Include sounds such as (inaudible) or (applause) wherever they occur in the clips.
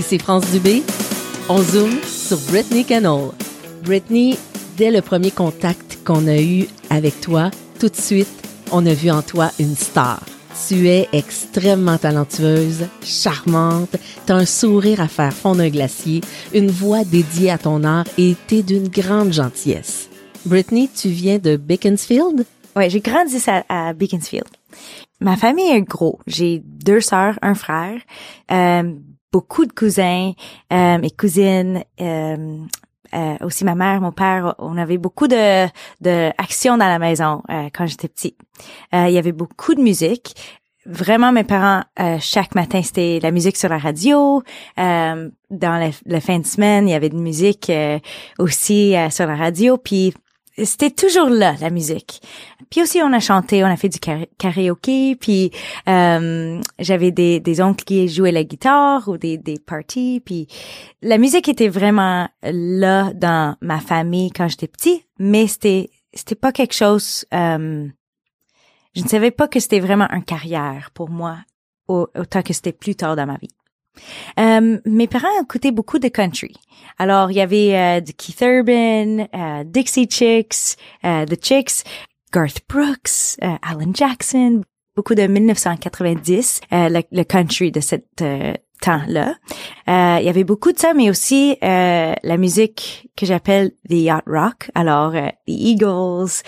Ici France Dubé. On zoome sur Brittany Cannell. Brittany, dès le premier contact qu'on a eu avec toi, tout de suite, on a vu en toi une star. Tu es extrêmement talentueuse, charmante, t'as un sourire à faire fondre un glacier, une voix dédiée à ton art et t'es d'une grande gentillesse. Brittany, tu viens de Beaconsfield? Ouais, j'ai grandi à, à Beaconsfield. Ma famille est gros. J'ai deux sœurs, un frère, euh, beaucoup de cousins euh, et cousines. Euh, euh, aussi ma mère, mon père, on avait beaucoup de, de action dans la maison euh, quand j'étais petite. Euh, il y avait beaucoup de musique. Vraiment, mes parents, chaque matin, c'était la musique sur la radio. dans la, la, fin de semaine, il y avait de musique aussi sur la radio. Puis c'était toujours là la musique. Puis aussi on a chanté, on a fait du karaoké, puis euh, j'avais des, des oncles qui jouaient la guitare ou des des parties, puis la musique était vraiment là dans ma famille quand j'étais petit, mais c'était c'était pas quelque chose euh, je ne savais pas que c'était vraiment une carrière pour moi autant que c'était plus tard dans ma vie. Euh, mes parents écoutaient beaucoup de country. Alors, il y avait euh, de Keith Urban, euh, Dixie Chicks, euh, The Chicks, Garth Brooks, Alan Jackson, beaucoup de 1990, le, le, country de cette temps-là. il y avait beaucoup de ça, mais aussi la musique que j'appelle the yacht rock. Alors, the Eagles,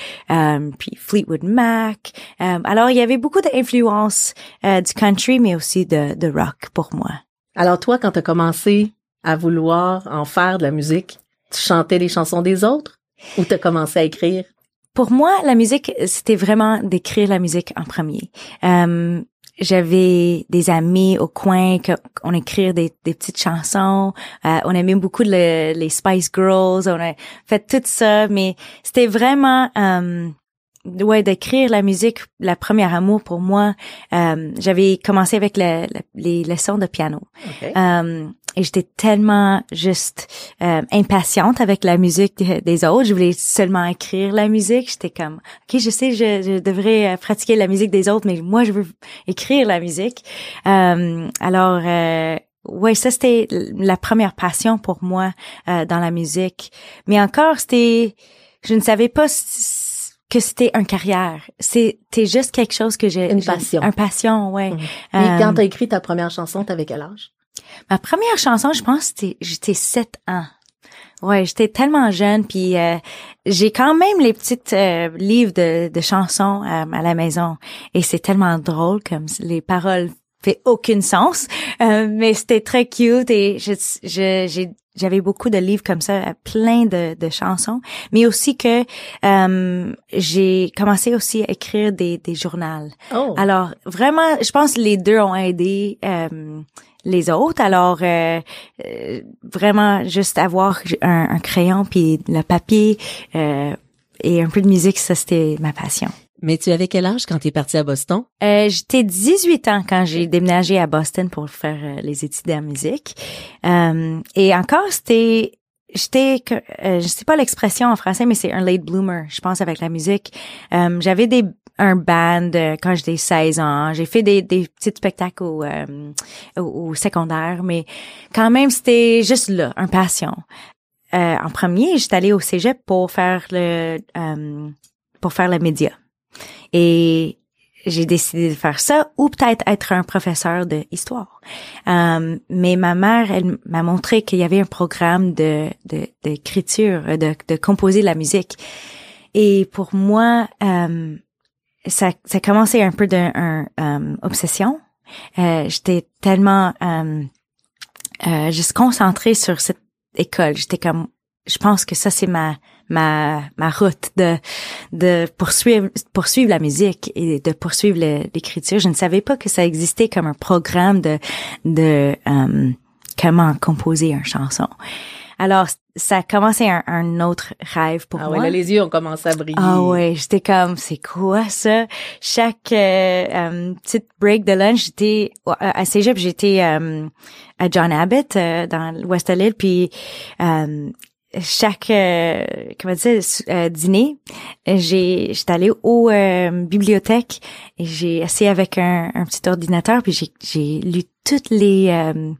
puis Fleetwood Mac. alors, il y avait beaucoup d'influences du country, mais aussi de, de rock pour moi. Alors toi, quand tu as commencé à vouloir en faire de la musique, tu chantais les chansons des autres ou tu as commencé à écrire? Pour moi, la musique, c'était vraiment d'écrire la musique en premier. Euh, j'avais des amis au coin qu'on des, des, petites chansons. Euh, on aimait beaucoup les Spice Girls. On a fait tout ça, mais c'était vraiment euh, ouais d'écrire la musique la première amour pour moi. Euh, j'avais commencé avec les leçons de piano. Euh, et j'étais tellement juste euh, impatiente avec la musique des, autres. Je voulais seulement écrire la musique. J'étais comme ok je sais je, je, devrais pratiquer la musique des autres mais moi je veux écrire la musique. Alors Ouais, ça c'était la première passion pour moi dans la musique. Mais encore, c'était, je ne savais pas que c'était une carrière. C'était juste quelque chose que j'ai... Une passion. Un passion, ouais. Mhm. Et quand t'as écrit ta première chanson, t'avais quel âge? Ma première chanson, je pense, j'étais sept ans. Ouais, j'étais tellement jeune, puis euh, j'ai quand même les petites euh, livres de, de chansons euh, à la maison, et c'est tellement drôle comme les paroles fait aucun sens, mais c'était très cute et je, j'ai j'avais beaucoup de livres comme ça, plein de, de chansons, mais aussi que euh, j'ai commencé aussi à écrire des, des journaux. Oh. Alors vraiment, je pense que les deux ont aidé euh, les autres. Alors euh, euh vraiment juste avoir un, un crayon puis le papier euh, et un peu de musique, ça c'était ma passion. Mais tu avais quel âge quand tu es parti à Boston? Euh, J'étais 18 ans quand j'ai déménagé à Boston pour faire euh, les études en musique. Euh, et encore, c'était... J'étais, euh, je sais pas l'expression en français, mais c'est un late bloomer, je pense, avec la musique. Euh, J'avais des un band quand j'étais 16 ans. J'ai fait des, des petits spectacles au, au, secondaire, mais quand même, c'était juste là, un passion. en premier, j'étais allée au cégep pour faire le pour faire le média. Et j'ai décidé de faire ça ou peut-être être un professeur de histoire. Euh, mais ma mère, elle m'a montré qu'il y avait un programme de d'écriture, de, de, composer la musique. Et pour moi, euh, ça, ça commençait un peu d'une euh, obsession. Euh, J'étais tellement euh, euh, juste concentrée sur cette école. J'étais comme, je pense que ça c'est ma ma ma route de de poursuivre poursuivre la musique et de poursuivre l'écriture. Je ne savais pas que ça existait comme un programme de de euh, comment composer une chanson. Alors ça a commencé un, un autre rêve pour ah moi. Ouais, les yeux ont commencé à briller. Ah ouais, j'étais comme c'est quoi ça? Chaque euh, euh, petite break de lunch, j'étais à Cégep, j'étais à John Abbott dans l'ouest de l'île puis chaque euh, comment dire euh, dîner, j'ai j'étais allée au euh, bibliothèque et j'ai essayé avec un, un, petit ordinateur puis j'ai lu toutes les euh,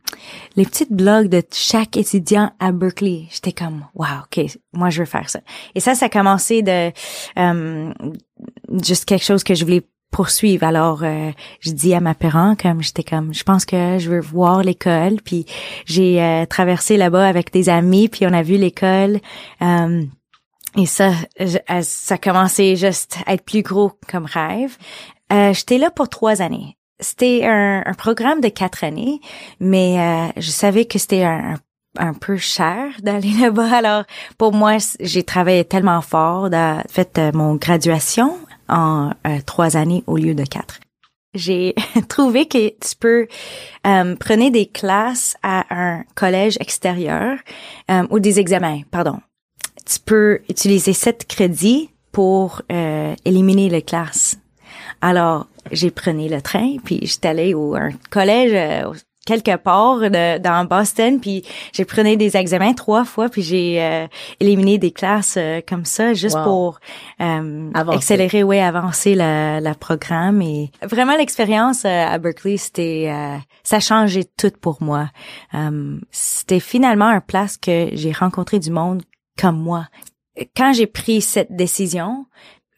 les petites blogs de chaque étudiant à Berkeley. J'étais comme wow, OK, moi je veux faire ça. Et ça ça a commencé de juste quelque chose que je voulais poursuivre. Alors, euh, je dis à ma parents comme j'étais comme, je pense que je veux voir l'école. Puis j'ai euh, traversé là-bas avec des amis, puis on a vu l'école. Euh, et ça, ça a commencé juste à être plus gros comme rêve. j'étais là pour trois années. C'était un, programme de quatre années, mais je savais que c'était un, un peu cher d'aller (laughs) là-bas. Alors, pour moi, j'ai travaillé tellement fort. De, fait, mon graduation en euh, trois années au lieu de quatre. J'ai (laughs) trouvé que tu peux euh, prenez des classes à un collège extérieur euh, ou des examens, pardon. Tu peux utiliser sept crédits pour euh, éliminer les classes. Alors, j'ai pris le train, puis j'étais allée au un collège quelque part de, dans Boston puis j'ai pris des examens trois fois puis j'ai euh, éliminé des classes euh, comme ça juste pour euh, accélérer ouais avancer le, le, programme. Et vraiment l'expérience à Berkeley c'était ça a changé tout pour moi. C'était finalement un place que j'ai rencontré du monde comme moi. Quand j'ai pris cette décision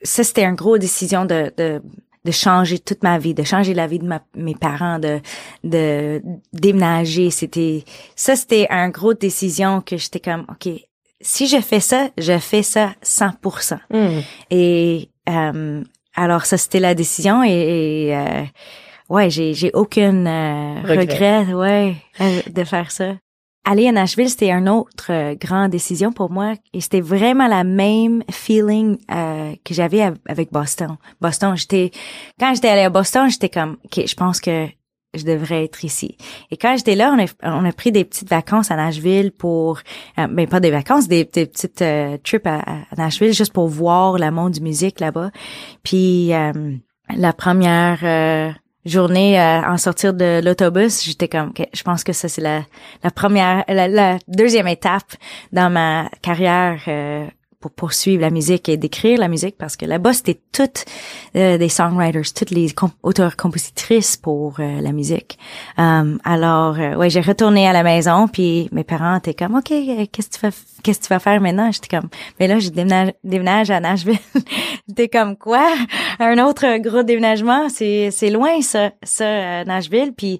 ça c'était une grosse décision de, de de changer toute ma vie, de changer la vie de mes parents, de de déménager. C'était ça, c'était une grosse décision que j'étais comme, ok, si je fais ça, je fais ça 100%. Mm. Et euh, alors ça, c'était la décision et, euh, ouais, j'ai j'ai aucun euh, regret. regret, ouais, de faire ça aller à Nashville, c'était une autre euh, grande décision pour moi et c'était vraiment la même feeling euh, que j'avais avec Boston. Boston, j'étais quand j'étais allée à Boston, j'étais comme OK, je pense que je devrais être ici. Et quand j'étais là, on a, on a pris des petites vacances à Nashville pour, euh, ben pas des vacances, des, petites euh, trips à, à, Nashville juste pour voir le monde du musique là-bas. Puis la première journée euh, en sortir de l'autobus, j'étais comme, je pense que ça c'est la, la première, la, deuxième étape dans ma carrière euh, pour poursuivre la musique et d'écrire la musique parce que là-bas c'était toutes euh, des songwriters, toutes les auteurs compositrices pour euh, la musique. Um, alors ouais, j'ai retourné à la maison puis mes parents étaient comme OK, qu'est-ce que tu fais qu'est-ce que tu vas faire maintenant? J'étais comme mais là j'ai déménage, à Nashville. (laughs) j'étais comme quoi? Un autre gros déménagement, c'est c'est loin ça ça Nashville puis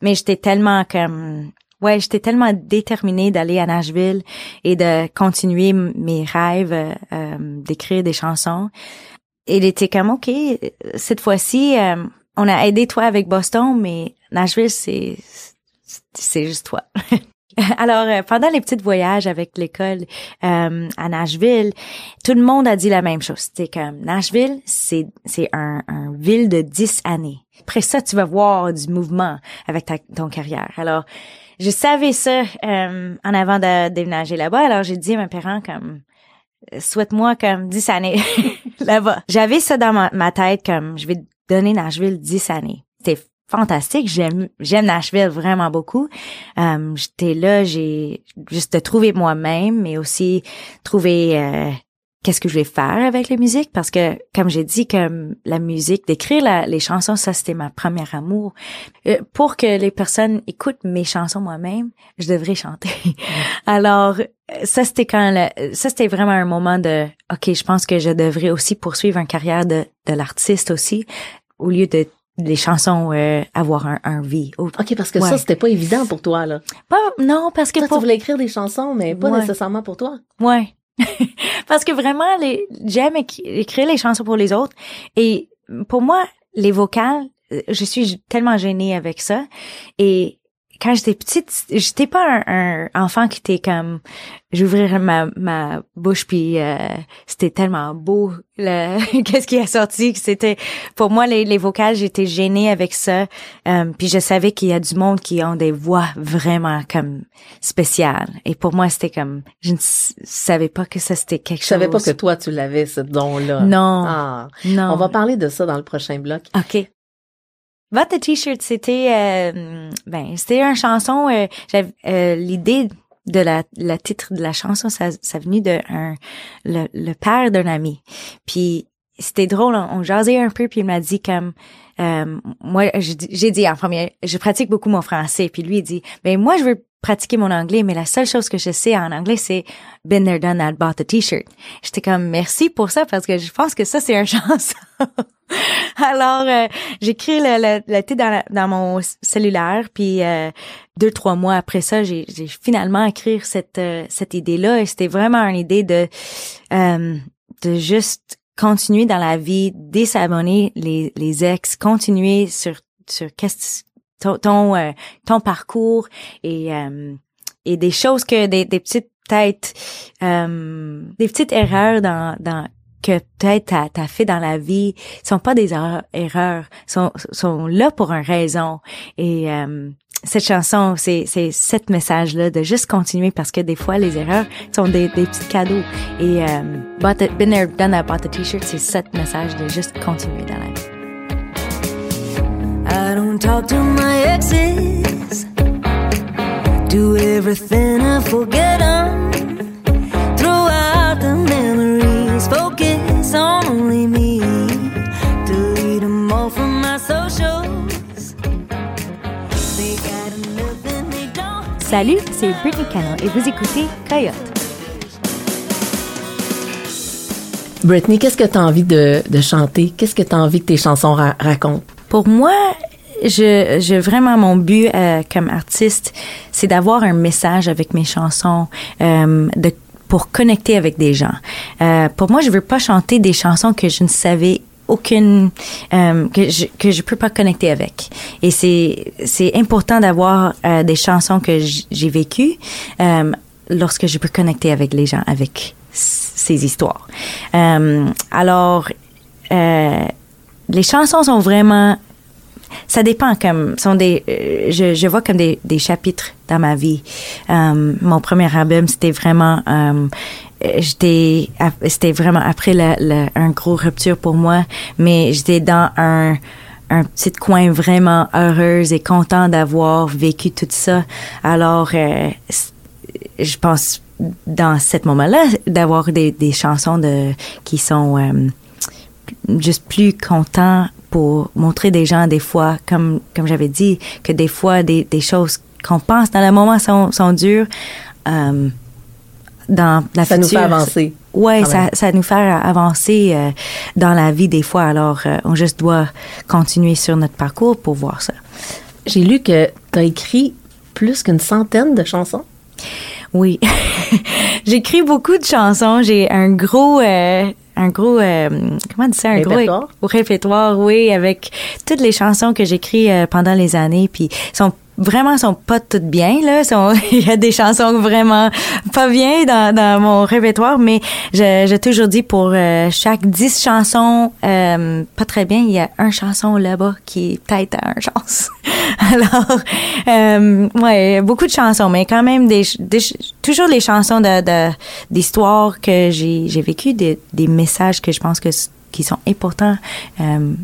mais j'étais tellement comme ouais, j'étais tellement déterminée d'aller à Nashville et de continuer mes rêves euh, euh, d'écrire des chansons. Il était comme OK, cette fois-ci, euh, on a aidé toi avec Boston, mais Nashville, c'est c'est juste toi. (laughs) Alors, pendant les petits voyages avec l'école à Nashville, tout le monde a dit la même chose. C'était comme Nashville, c'est c'est un, un ville de 10 années. Après ça, tu vas voir du mouvement avec ta, ton carrière. Alors, je savais ça euh, en avant de déménager là-bas. Alors j'ai dit à mes parents comme souhaite-moi comme 10 années (laughs) là-bas. J'avais ça dans ma, tête comme je vais donner Nashville 10 années. C'était fantastique. J'aime j'aime Nashville vraiment beaucoup. Euh, j'étais là, j'ai juste trouvé moi-même, mais aussi trouvé euh, qu'est-ce que je vais faire avec la musique? Parce que comme j'ai dit comme la musique d'écrire les chansons ça c'était ma première amour euh, pour que les personnes écoutent mes chansons moi-même je devrais chanter (laughs) alors ça c'était quand ça c'était vraiment un moment de ok je pense que je devrais aussi poursuivre une carrière de de l'artiste aussi au lieu de les chansons euh, avoir un, un vie. OK, parce que ça, c'était pas évident pour toi, là. Pas, non, parce que... Toi, tu voulais écrire des chansons, mais pas nécessairement pour toi. Ouais. (laughs) Parce que vraiment, j'aime écrire les chansons pour les autres. Et pour moi, les vocales, euh, je suis tellement gênée avec ça. Et quand j'étais petite, j'étais pas un, enfant qui était comme j'ouvrirais ma, ma bouche puis euh, c'était tellement beau (laughs) qu'est-ce qui a sorti c'était pour moi les, les vocales j'étais gênée avec ça. Euh, puis je savais qu'il y a du monde qui ont des voix vraiment comme spéciales. Et pour moi c'était comme je ne savais pas que ça c'était quelque chose je savais pas que toi tu l'avais ce don là non. Ah. non. On va parler de ça dans le prochain bloc. Ok votre t-shirt, c'était euh, ben c'était une chanson. Euh, euh, l'idée de la, la titre de la chanson, ça, ça venu de un, le, le père d'un ami. Puis c'était drôle, on, on jasait un peu, puis il m'a dit comme, euh, moi, j'ai dit en premier, je pratique beaucoup mon français, puis lui il dit, ben moi je veux pratiquer mon anglais, mais la seule chose que je sais en anglais, c'est been there, done that, bought a t-shirt. J'étais comme merci pour ça parce que je pense que ça c'est un (laughs) chance. Alors euh, j'écris le, le, le titre dans, dans mon cellulaire, puis euh, deux trois mois après ça, j'ai finalement écrit cette euh, cette idée là, et c'était vraiment une idée de euh, de juste continuer dans la vie, désabonner les les ex, continuer sur sur qu'est-ce ton euh, ton parcours et euh, et des choses que des, des petites peut-être euh, des petites erreurs dans dans que peut-être t'as as fait dans la vie sont pas des erreurs, sont sont là pour une raison et cette chanson, c'est c'est cette message là de juste continuer parce que des fois les erreurs sont des, des petits cadeaux et euh, bought the, been there done that bought the t-shirt c'est cette message de juste continuer dans la vie. I don't talk to my exes. Do everything I forget them. Throw out the memories. Focus on only me. Salut, c'est Britney Cannon et vous écoutez Coyote. Britney, qu'est-ce que tu as envie de, de chanter? Qu'est-ce que tu as envie que tes chansons ra racontent? Pour moi, je, je vraiment mon but euh, comme artiste, c'est d'avoir un message avec mes chansons, euh, de pour connecter avec des gens. Euh, pour moi, je veux pas chanter des chansons que je ne savais aucune euh, que je que je peux pas connecter avec. Et c'est c'est important d'avoir euh, des chansons que j'ai vécues euh, lorsque je peux connecter avec les gens avec ces histoires. Alors les chansons sont vraiment ça dépend comme sont des je, vois comme des, des chapitres dans ma vie. Mon premier album c'était vraiment j'étais c'était vraiment après la, la, un gros rupture pour moi mais j'étais dans un un petit coin vraiment heureuse et content d'avoir vécu tout ça alors euh, je pense dans cet moment-là d'avoir des, des chansons de qui sont euh, juste plus contents pour montrer des gens des fois, comme comme j'avais dit, que des fois des, des choses qu'on pense dans le moment sont, sont dures. Euh, dans la ça future, nous fait avancer. Ouais, ça, ça nous fait avancer euh, dans la vie des fois. Alors, euh, on juste doit continuer sur notre parcours pour voir ça. J'ai lu que tu as écrit plus qu'une centaine de chansons. Oui, (laughs) j'écris beaucoup de chansons. J'ai un gros, euh, un gros, euh, comment dire ça, un répertoire. gros répertoire, oui, avec toutes les chansons que j'écris euh, pendant les années, puis sont vraiment sont pas toutes bien là. (laughs) Il y a des chansons vraiment pas bien dans, dans mon répertoire mais j'ai toujours dit pour euh, chaque dix chansons euh, pas très bien il y a une chanson là-bas qui est peut-être à une chance. (laughs) Alors euh, ouais beaucoup de chansons mais quand même des, des toujours les chansons de d'histoires que j'ai j'ai vécu des, des messages que je pense que qui sont importants euh,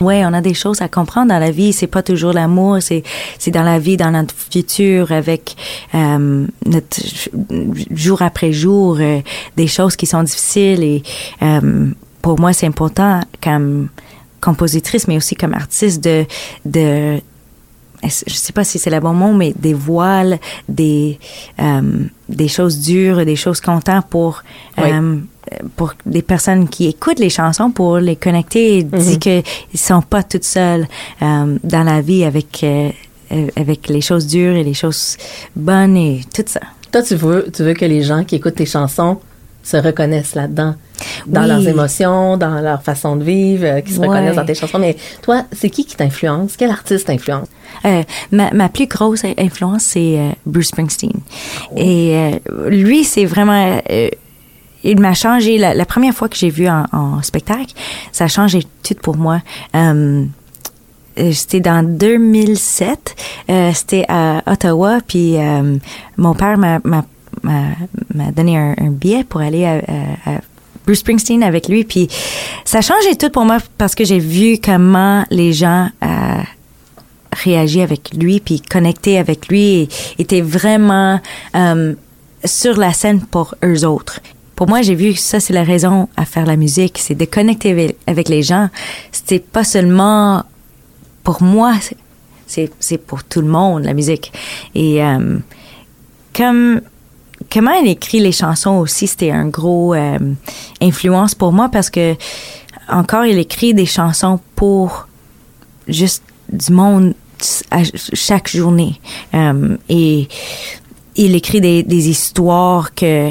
Ouais, on a des choses à comprendre dans la vie. C'est pas toujours l'amour, c'est c'est dans la vie, dans notre futur, avec euh, notre jour après jour, euh, des choses qui sont difficiles. Et euh, pour moi, c'est important comme compositrice, mais aussi comme artiste de de je sais pas si c'est le bon mot, mais des voiles, des euh, des choses dures, des choses contentes pour Oui. euh, pour des personnes qui écoutent les chansons pour les connecter et dire que ils sont pas toutes seules euh, dans la vie avec euh, euh, avec les choses dures et les choses bonnes et tout ça. Toi, tu veux, tu veux que les gens qui écoutent tes chansons se reconnaissent là-dedans, dans Oui. leurs émotions, dans leur façon de vivre, euh, qui se Ouais. reconnaissent dans tes chansons. Mais toi, c'est qui qui t'influence? Quel artiste t'influence? Euh, ma, ma plus grosse influence, c'est euh, Bruce Springsteen. Et euh, lui, c'est vraiment... il m'a changé. La, la première fois que j'ai vu en, en spectacle, ça a changé tout pour moi. Euh, c'était dans 2007. Euh, c'était à Ottawa, puis euh, mon père m'a m'a donné un, un billet pour aller à, à- à Bruce Springsteen avec lui. Puis ça a changé tout pour moi parce que j'ai vu comment les gens euh, réagi avec lui puis connecté avec lui et était vraiment euh, sur la scène pour eux autres. Pour moi, j'ai vu que ça, c'est la raison à faire la musique, c'est de connecter avec les gens. C'était pas seulement pour moi, c'est pour tout le monde, la musique. Et euh, comme comment elle écrit les chansons aussi, c'était un gros euh, influence pour moi parce que encore, il écrit des chansons pour juste du monde chaque journée. Euh, et il écrit des, histoires que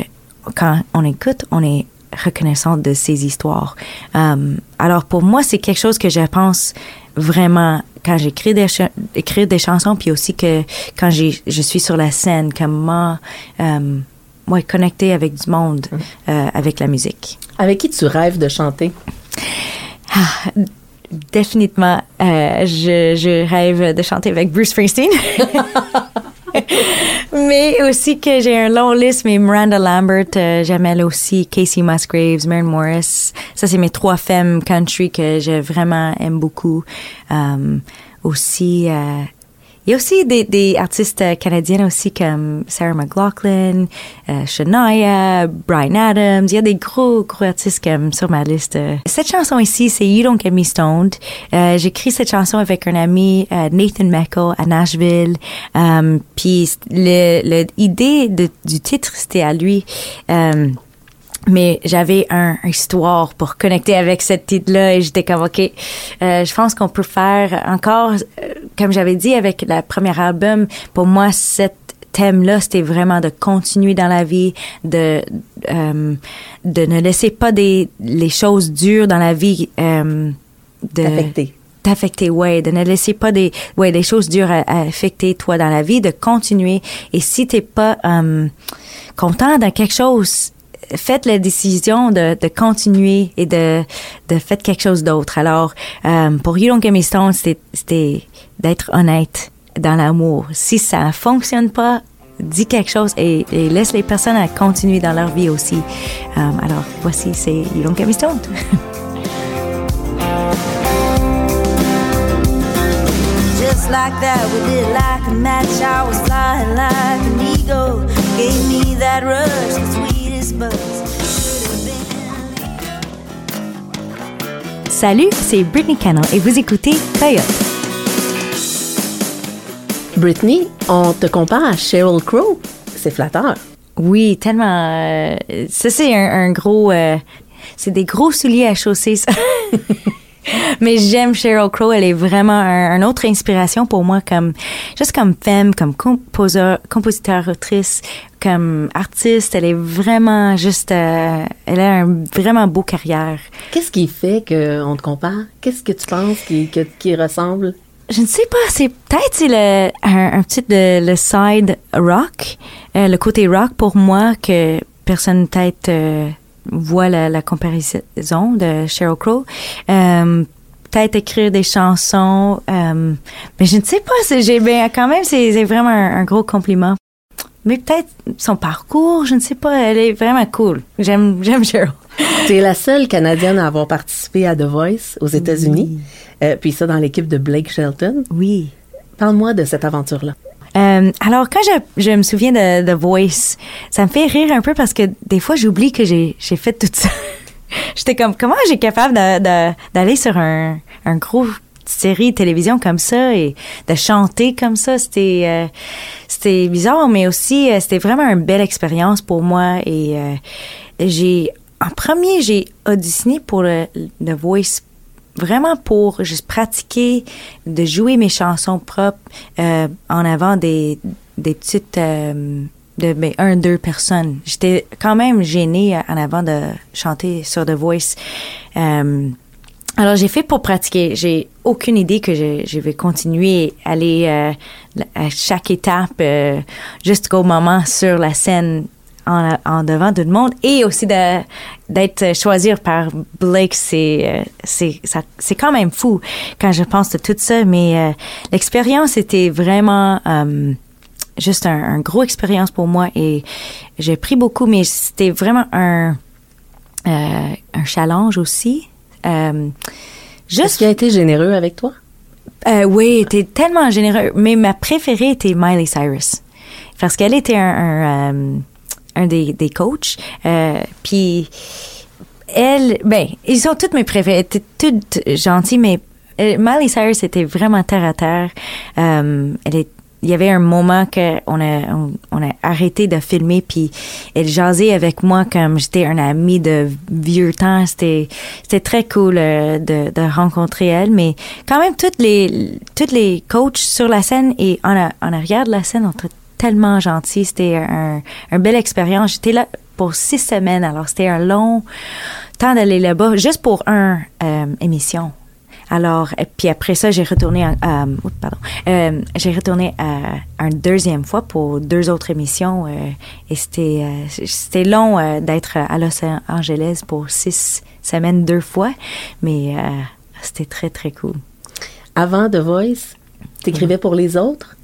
quand on écoute, on est reconnaissante de ces histoires. Euh, alors pour moi, c'est quelque chose que je pense vraiment quand j'écris des écrire des chansons, puis aussi que quand je suis sur la scène, comment euh, moi connecter avec du monde, mmh. euh, avec la musique. Avec qui tu rêves de chanter? Ah, définitivement, euh, je, je rêve de chanter avec Bruce Springsteen. (laughs) mais aussi que j'ai un long liste, mais Miranda Lambert, euh, Jamel aussi, Casey Musgraves, Maren Morris. Ça, c'est mes trois femmes country que je vraiment aime beaucoup. Euh, aussi, euh, il y a aussi des, des artistes canadiens aussi comme Sarah McLaughlin, euh, Shania, Brian Adams. Il y a des gros, gros artistes comme sur ma liste. Cette chanson ici, c'est You Don't Get Me Stoned. Euh, J'écris cette chanson avec un ami, euh, Nathan Meckel, à Nashville. Um, Puis l'idée du titre, c'était à lui. Mais j'avais un, histoire pour connecter avec cette titre-là et j'étais comme ok, euh, je pense qu'on peut faire encore, euh, comme j'avais dit avec la première album, pour moi cet thème-là c'était vraiment de continuer dans la vie, de euh, de ne laisser pas des les choses dures dans la vie euh, de t'affecter t'affecter, ouais, de ne laisser pas des, ouais, des choses dures à, affecter toi dans la vie, de continuer. Et si t'es pas euh, content dans quelque chose, faites la décision de, de continuer et de, de faire quelque chose d'autre. Alors, euh, pour You Don't Get Me Stone, c'était d'être honnête dans l'amour. Si ça fonctionne pas, dis quelque chose et, et, laisse les personnes à continuer dans leur vie aussi. Euh, alors, voici, c'est You Don't Get Me Stoned. Just like that, we did like a match. I was flying like an eagle. Gave me that Salut, c'est Brittany Cannell et vous écoutez Toyota. Brittany, on te compare à Sheryl Crow. C'est flatteur. Oui, tellement. Euh, ça, c'est un, un, gros. Euh, c'est des gros souliers à chausser, ça. (laughs) Mais j'aime Sheryl Crow. Elle est vraiment un, autre inspiration pour moi, comme juste comme femme, comme composeur, compositeur, autrice, comme artiste. Elle est vraiment juste. Euh, elle a un vraiment beau carrière. Qu'est-ce qui fait qu'on te compare? Qu'est-ce que tu penses qui, qui ressemble? Je ne sais pas, c'est peut-être c'est le un, petit de le side rock, euh, le côté rock pour moi que personne peut-être euh, voit la, la, comparaison de Sheryl Crow. Euh, peut-être écrire des chansons, euh, mais je ne sais pas. J'ai ben, quand même c'est vraiment un, gros compliment. Mais peut-être son parcours, je ne sais pas. Elle est vraiment cool. J'aime j'aime Sheryl. (laughs) Tu es la seule Canadienne à avoir participé à The Voice aux États-Unis, euh, puis ça dans l'équipe de Blake Shelton. Oui. Parle-moi de cette aventure-là. Euh, alors, quand je, je me souviens de The Voice, ça me fait rire un peu parce que des fois, j'oublie que j'ai fait tout ça. (laughs) J'étais comme, comment j'ai capable d'aller sur un, un gros série de télévision comme ça et de chanter comme ça? C'était euh, c'était bizarre mais aussi euh, c'était vraiment une belle expérience pour moi et j'ai en premier j'ai auditionné pour le, The Voice vraiment pour juste pratiquer, de jouer mes chansons propres euh, en avant des, des petites euh, de ben, un deux personnes. J'étais quand même gênée en avant de chanter sur The Voice. Euh, alors j'ai fait pour pratiquer. J'ai aucune idée que je, je vais continuer à aller euh, à chaque étape euh, jusqu'au moment sur la scène en, en, devant tout le monde et aussi de d'être choisi par Blake c'est euh, c'est ça c'est quand même fou quand je pense de tout ça mais euh, l'expérience était vraiment euh, juste un, un, gros expérience pour moi et j'ai pris beaucoup mais c'était vraiment un un challenge aussi juste qui a été généreux avec toi? Euh, oui, était tellement généreux. Mais ma préférée était Miley Cyrus. Parce qu'elle était un, un, euh, un des, des coachs. Euh, puis elle, ben, ils sont toutes mes préférées. étaient toutes gentilles, mais euh, Miley Cyrus était vraiment terre à terre. Euh, il y avait un moment que on a on, a arrêté de filmer puis elle jasait avec moi comme j'étais un ami de vieux temps c'était c'était très cool euh, de, rencontrer elle mais quand même toutes les toutes les coachs sur la scène et en, arrière de la scène ont tellement gentils c'était un une belle expérience j'étais là pour six semaines alors c'était un long temps d'aller là-bas juste pour un euh, émission alors, et puis après ça, j'ai retourné, à, oups, pardon, euh, j'ai retourné une deuxième fois pour deux autres émissions. euh, et c'était, euh, c'était long euh, d'être à Los Angeles pour six semaines deux fois, mais euh, c'était très très cool. Avant The Voice, t'écrivais pour les autres,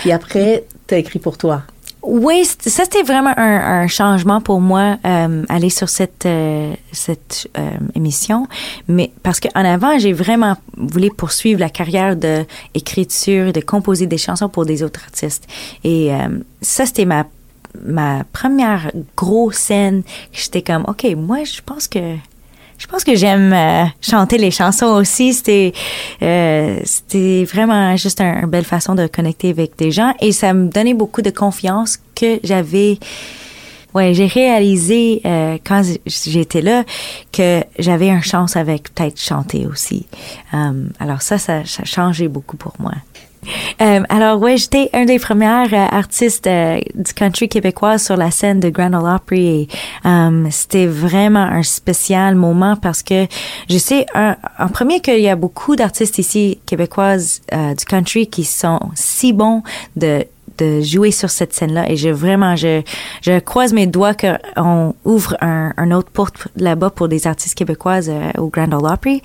puis après, écrit pour toi? Oui, ça c'était vraiment un, un changement pour moi euh, aller sur cette euh, cette euh, émission, mais parce qu'en avant j'ai vraiment voulu poursuivre la carrière de écriture, de composer des chansons pour des autres artistes et euh, ça c'était ma ma première grosse scène. J'étais comme ok moi je pense que je pense que j'aime euh, chanter les chansons aussi. C'était euh, c'était vraiment juste un- une belle façon de connecter avec des gens et ça me donnait beaucoup de confiance que j'avais. Ouais, j'ai réalisé euh, quand j'étais là que j'avais une chance avec peut-être chanter aussi. Euh, alors ça, ça, ça a changé beaucoup pour moi. (laughs) Euh, alors ouais, j'étais un des premières euh, artistes euh, du country québécois sur la scène de Grand Ole Opry euh, c'était vraiment un spécial moment parce que je sais un, en premier qu'il y a beaucoup d'artistes ici québécoises du country qui sont si bons de de jouer sur cette scène-là. Et je vraiment je je croise mes doigts qu'on ouvre un, un autre porte là-bas pour des artistes québécoises euh, au Grand Ole Opry.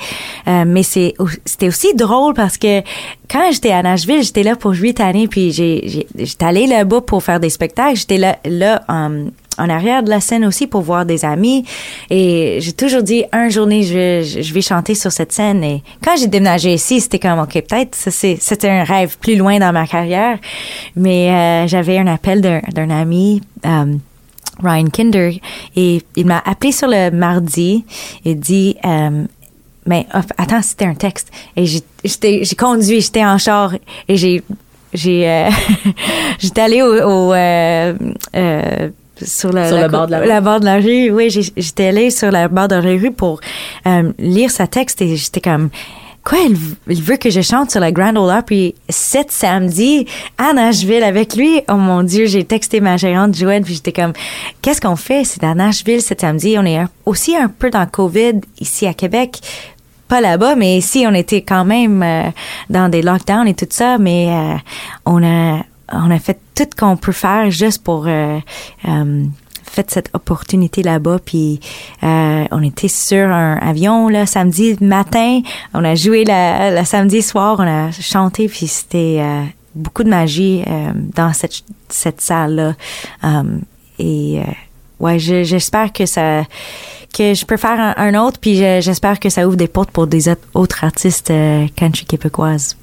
Euh, mais c'est c'était aussi drôle parce que quand j'étais à Nashville j'étais là pour huit années puis j'ai j'étais allée là-bas pour faire des spectacles. J'étais là là en en arrière de la scène aussi pour voir des amis. Et j'ai toujours dit un journée je vais, je vais chanter sur cette scène. Et quand j'ai déménagé ici c'était comme ok peut-être c'était un rêve plus loin dans ma carrière. Mais euh, j'avais un appel d'un ami euh, Ryan Kinder. Et il m'a appelé sur le mardi. Et dit euh, mais attends c'était un texte. Et j'ai conduit j'étais en char. Et j'ai j'ai euh, (laughs) j'étais allée au, au, euh, euh, sur, Sur la, le bord de la rue. la bord de la rue oui j'étais allée sur la bord de la rue pour euh, lire sa texte et j'étais comme Quoi, il, il veut que je chante sur la Grand Ole Opry cet samedi à Nashville avec lui? Oh mon Dieu, j'ai texté ma gérante Joanne puis j'étais comme, qu'est-ce qu'on fait? C'est à Nashville cet samedi. On est un- aussi un peu dans COVID ici à Québec. Pas là-bas, mais ici, on était quand même euh, dans des lockdowns et tout ça, mais euh, on a on a fait tout ce qu'on peut faire juste pour euh, euh, fait cette opportunité là-bas. Puis euh, on était sur un avion là samedi matin. On a joué la samedi soir on a chanté puis c'était euh, beaucoup de magie euh, dans cette cette salle là et euh, ouais je- j'espère que ça que je peux faire un, un autre puis je- j'espère que ça ouvre des portes pour des autres- artistes country québécoises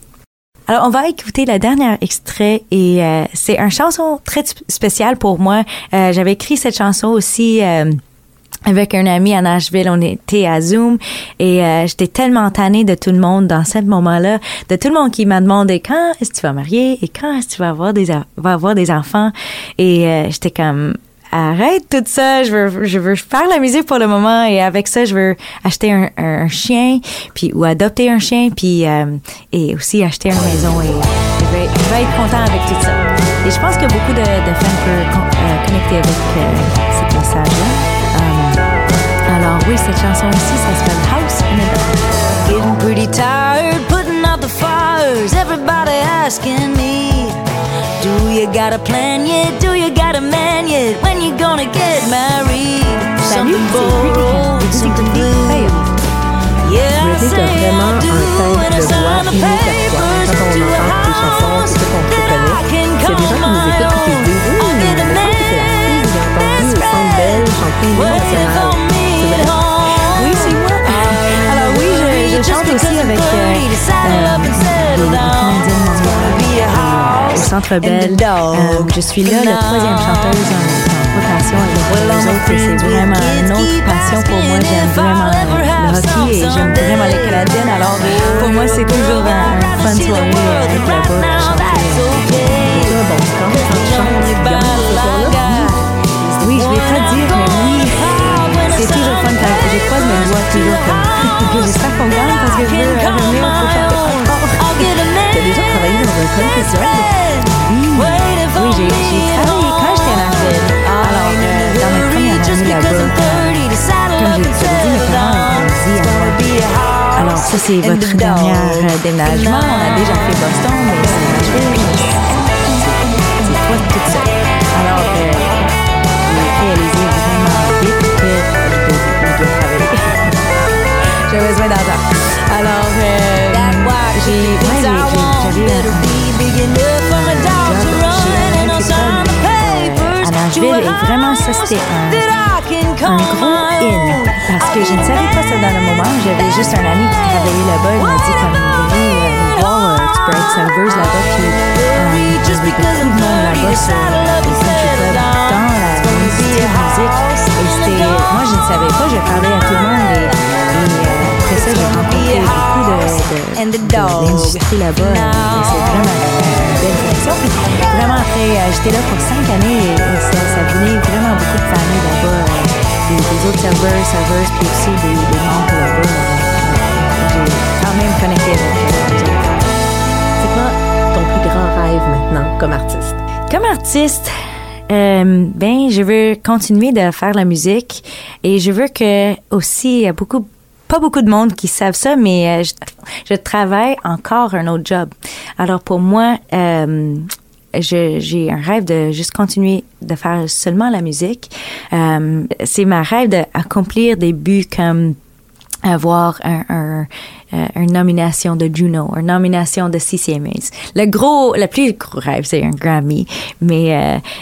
alors, on va écouter le dernier extrait et euh, c'est une chanson très sp- spéciale pour moi. Euh, J'avais écrit cette chanson aussi euh, avec un ami à Nashville. On était à Zoom et j'étais tellement tannée de tout le monde dans ce moment-là, de tout le monde qui m'a demandé quand est-ce que tu vas marier et quand est-ce que tu vas avoir des, a- vas avoir des enfants. Et euh, j'étais comme arrête tout ça, je veux, je veux faire la musique pour le moment et avec ça, je veux acheter un, un chien, puis ou adopter un chien, puis euh, et aussi acheter une maison et je vais, je vais être content avec tout ça. Et je pense que beaucoup de, de fans peuvent euh, connecter avec euh, ce message-là. Euh, alors oui, cette chanson ici, ça s'appelle House in. Getting pretty tired putting out the fires. Everybody asking me, you got a plan yet? Do you got a man yet? When you gonna get married? Something bold, something blue. Yeah, I say I do, and I sign the unique à toi. papers Quand on to a entend tes chansons, house c'est qu'on te that I reconnaît. can Il y a des gens qui call nous my écoutent et qui se disent own. Oui, I'll mais be the me semble que c'est la fille que j'ai entendue au Centre Bell chanter une Well, je, chante aussi avec euh, euh, des, des Centre Bell. Euh, je suis là, la troisième chanteuse en, rotation avec les autres c'est vraiment une autre passion pour moi. J'aime vraiment le hockey et j'aime vraiment les Canadiennes. Alors pour moi, c'est toujours un, un fun soirée euh, être là-bas et chanter. Oui, je vais pas dire, mais oui, c'est toujours fun je croise mes doigts toujours comme. (laughs) J'espère qu'on gagne T'as déjà travaillé dans un? Oui, oui j'ai travaillé quand j'étais Nashville. Alors, euh, dans ma première année là-bas, comme je te l'ai dit, mes parents ont grandi à Nashville. Alors, ça, c'est votre dernier euh, déménagement. On a déjà fait Boston, mais c'est Nashville. C'est c'est toi toute seule. Alors, euh, j'ai et vraiment ça c'était un, un gros in parce que je ne savais pas ça dans le moment. J'avais juste un ami qui travaillait là-bas. Il m'a dit comme venez euh, nous voir, euh, tu peux être serveuse là-bas. Puis euh, il y avait beaucoup de monde là-bas sur euh, clubs dans la de musique. Et c'était, moi je ne savais pas, je parlais à tout le monde de, de, de l'industrie là-bas c'est vraiment une belle. Puis vraiment après, euh, j'étais là pour cinq années et, et ça, ça venait vraiment beaucoup de familles là-bas, euh, des, des autres serveurs, serveuses, puis aussi des, des membres là-bas. Euh, J'ai quand même connecté avec. C'est quoi ton plus grand rêve maintenant comme artiste? Comme artiste, euh, ben je veux continuer de faire la musique et je veux que aussi beaucoup pas beaucoup de monde qui savent ça, mais euh, je, je travaille encore un autre job. Alors pour moi, euh, j'ai un rêve de juste continuer de faire seulement la musique. Euh, c'est ma rêve d'accomplir des buts comme avoir un, un, euh, une nomination de Juno, une nomination de CCMAs. Le gros, le plus gros rêve, c'est un Grammy. Mais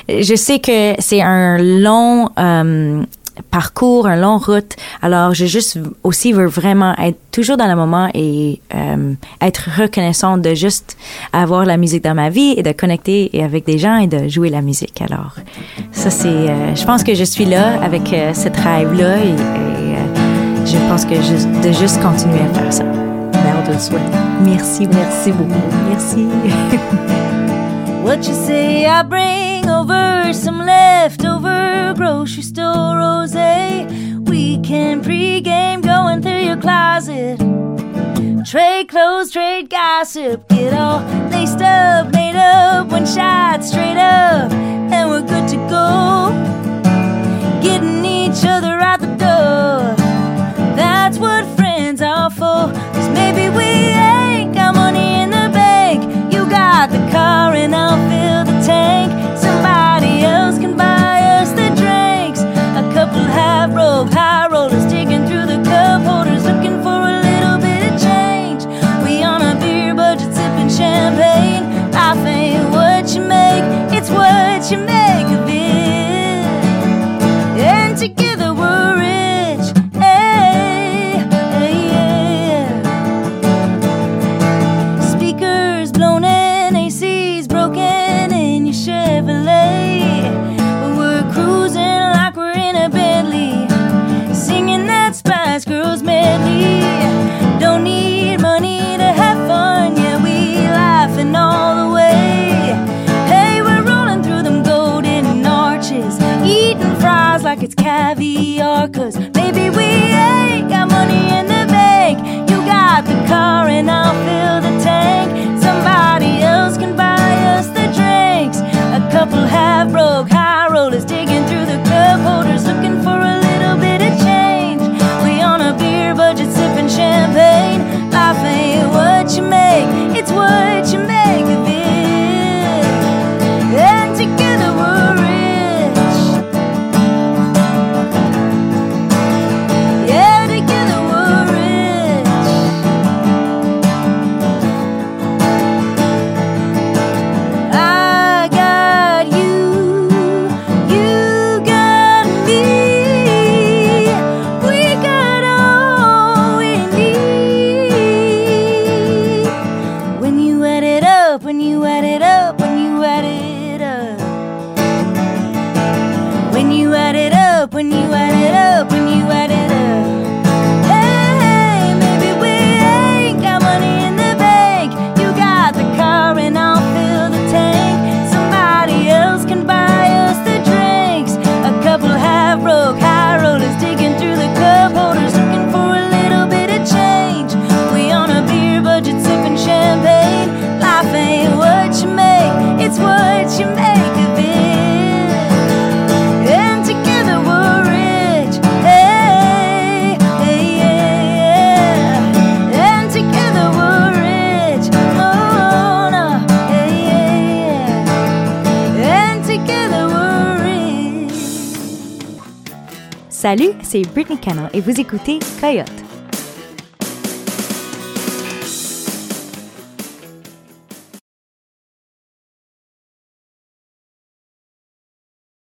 euh, je sais que c'est un long euh, parcours, un long route. Alors, je juste aussi veux vraiment être toujours dans le moment et euh, être reconnaissant de juste avoir la musique dans ma vie et de connecter avec des gens et de jouer la musique. Alors, ça c'est, euh, je pense que je suis là avec euh, cette rêve-là et, et, euh, je pense que juste, de juste continuer à faire ça. On te le souhaite. Merci, merci beaucoup. Merci. (laughs) What you say? I bring over some leftover grocery store rose. We can pregame going through your closet. Trade clothes, trade gossip. Get all laced up, made up, one shot straight up, and we're good to go. Getting each other out the door. That's what friends are for. Salut, c'est Brittany Cannell et vous écoutez Coyote.